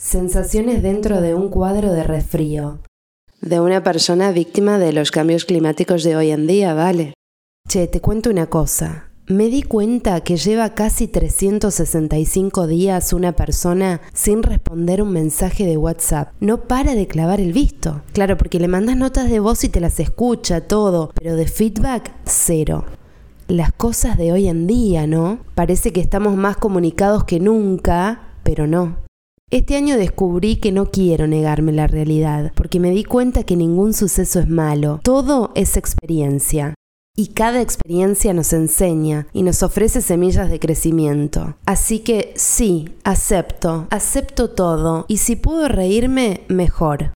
Sensaciones dentro de un cuadro de resfrío. De una persona víctima de los cambios climáticos de hoy en día, ¿vale? Che, te cuento una cosa. Me di cuenta que lleva casi 365 días una persona sin responder un mensaje de WhatsApp. No para de clavar el visto. Claro, porque le mandas notas de voz y te las escucha todo, pero de feedback cero. Las cosas de hoy en día, ¿no? Parece que estamos más comunicados que nunca, pero no. Este año descubrí que no quiero negarme la realidad, porque me di cuenta que ningún suceso es malo, todo es experiencia. Y cada experiencia nos enseña y nos ofrece semillas de crecimiento. Así que sí, acepto, acepto todo, y si puedo reírme, mejor.